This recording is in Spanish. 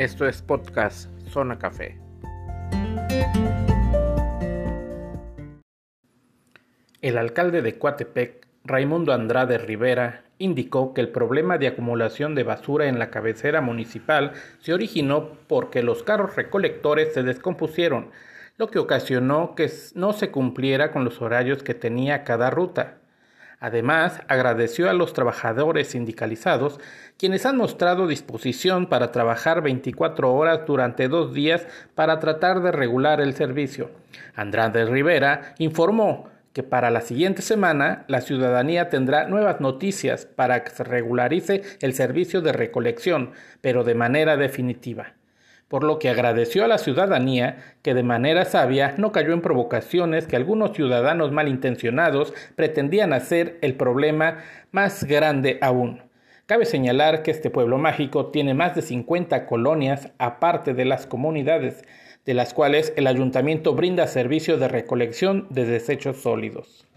Esto es podcast Zona Café. El alcalde de Coatepec, Raimundo Andrade Rivera, indicó que el problema de acumulación de basura en la cabecera municipal se originó porque los carros recolectores se descompusieron, lo que ocasionó que no se cumpliera con los horarios que tenía cada ruta. Además, agradeció a los trabajadores sindicalizados, quienes han mostrado disposición para trabajar 24 horas durante dos días para tratar de regular el servicio. Andrade Rivera informó que para la siguiente semana la ciudadanía tendrá nuevas noticias para que se regularice el servicio de recolección, pero de manera definitiva por lo que agradeció a la ciudadanía que de manera sabia no cayó en provocaciones que algunos ciudadanos malintencionados pretendían hacer el problema más grande aún. Cabe señalar que este pueblo mágico tiene más de 50 colonias aparte de las comunidades, de las cuales el ayuntamiento brinda servicio de recolección de desechos sólidos.